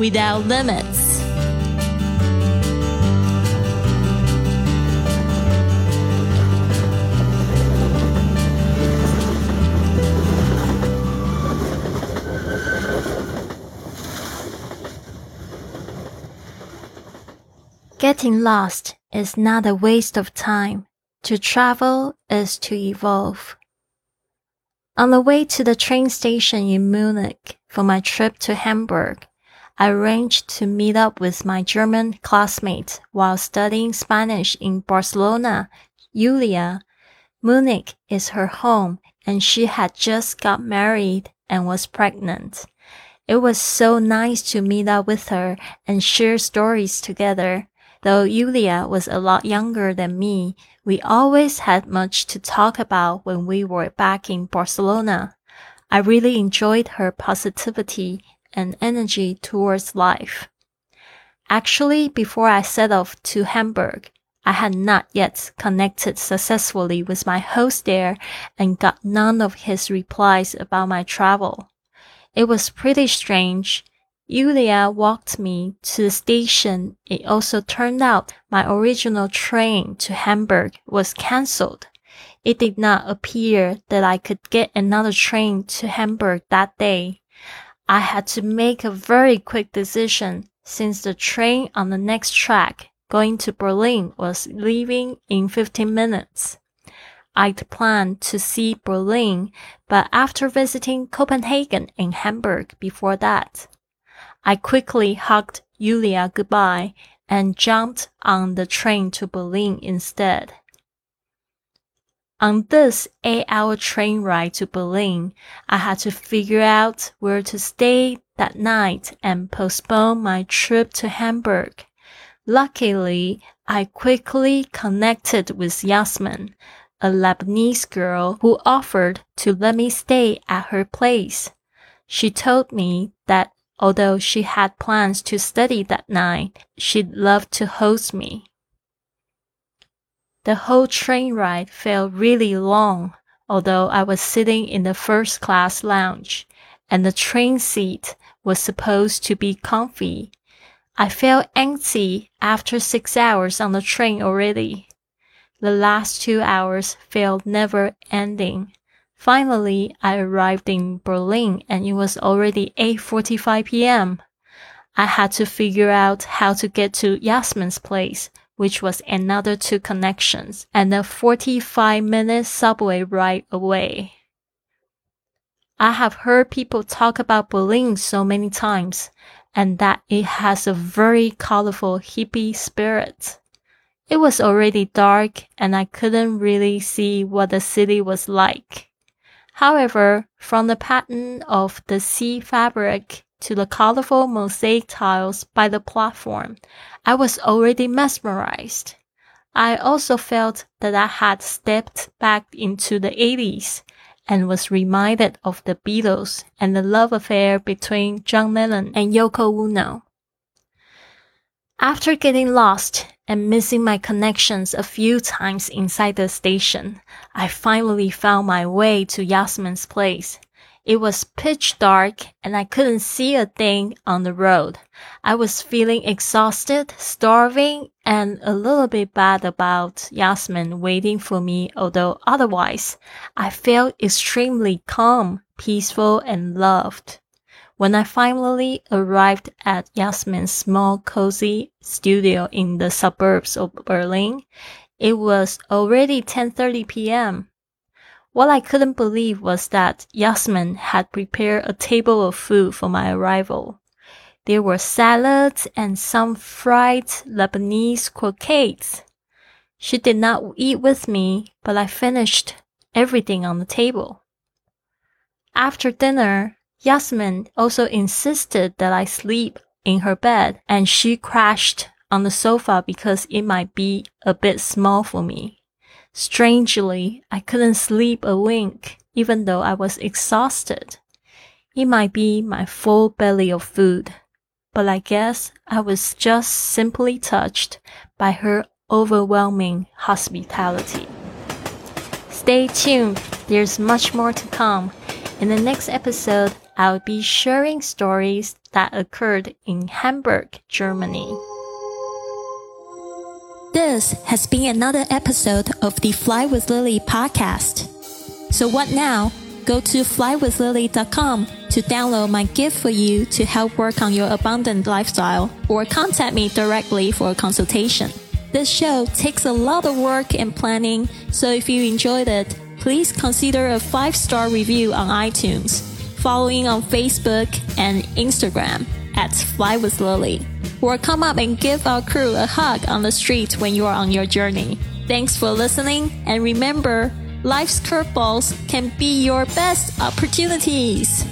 without limits. Getting lost is not a waste of time. To travel is to evolve. On the way to the train station in Munich for my trip to Hamburg, I arranged to meet up with my German classmate while studying Spanish in Barcelona, Julia. Munich is her home and she had just got married and was pregnant. It was so nice to meet up with her and share stories together. Though Julia was a lot younger than me, we always had much to talk about when we were back in Barcelona. I really enjoyed her positivity and energy towards life. Actually, before I set off to Hamburg, I had not yet connected successfully with my host there and got none of his replies about my travel. It was pretty strange Julia walked me to the station. It also turned out my original train to Hamburg was cancelled. It did not appear that I could get another train to Hamburg that day. I had to make a very quick decision since the train on the next track going to Berlin was leaving in 15 minutes. I'd planned to see Berlin, but after visiting Copenhagen and Hamburg before that, I quickly hugged Julia goodbye and jumped on the train to Berlin instead. On this eight hour train ride to Berlin, I had to figure out where to stay that night and postpone my trip to Hamburg. Luckily, I quickly connected with Yasmine, a Lebanese girl who offered to let me stay at her place. She told me that Although she had plans to study that night, she'd love to host me. The whole train ride felt really long, although I was sitting in the first class lounge and the train seat was supposed to be comfy. I felt antsy after six hours on the train already. The last two hours felt never ending. Finally, I arrived in Berlin and it was already 8:45 p.m. I had to figure out how to get to Yasmine's place, which was another two connections and a 45 minute subway ride away. I have heard people talk about Berlin so many times and that it has a very colorful hippie spirit. It was already dark and I couldn't really see what the city was like. However, from the pattern of the sea fabric to the colorful mosaic tiles by the platform, I was already mesmerized. I also felt that I had stepped back into the 80s and was reminded of the Beatles and the love affair between John Lennon and Yoko Ono. After getting lost and missing my connections a few times inside the station, I finally found my way to Yasmine's place. It was pitch dark and I couldn't see a thing on the road. I was feeling exhausted, starving, and a little bit bad about Yasmine waiting for me, although otherwise I felt extremely calm, peaceful, and loved. When I finally arrived at Yasmine's small, cozy studio in the suburbs of Berlin, it was already 10:30 p.m. What I couldn't believe was that Yasmine had prepared a table of food for my arrival. There were salads and some fried Lebanese croquettes. She did not eat with me, but I finished everything on the table. After dinner, Yasmine also insisted that I sleep in her bed and she crashed on the sofa because it might be a bit small for me. Strangely, I couldn't sleep a wink, even though I was exhausted. It might be my full belly of food, but I guess I was just simply touched by her overwhelming hospitality. Stay tuned, there's much more to come. In the next episode, I'll be sharing stories that occurred in Hamburg, Germany. This has been another episode of the Fly with Lily podcast. So what now? Go to flywithlily.com to download my gift for you to help work on your abundant lifestyle or contact me directly for a consultation. This show takes a lot of work and planning, so if you enjoyed it, please consider a five star review on iTunes, following on Facebook and Instagram at Fly with Lily or come up and give our crew a hug on the street when you are on your journey. Thanks for listening, and remember, life's curveballs can be your best opportunities.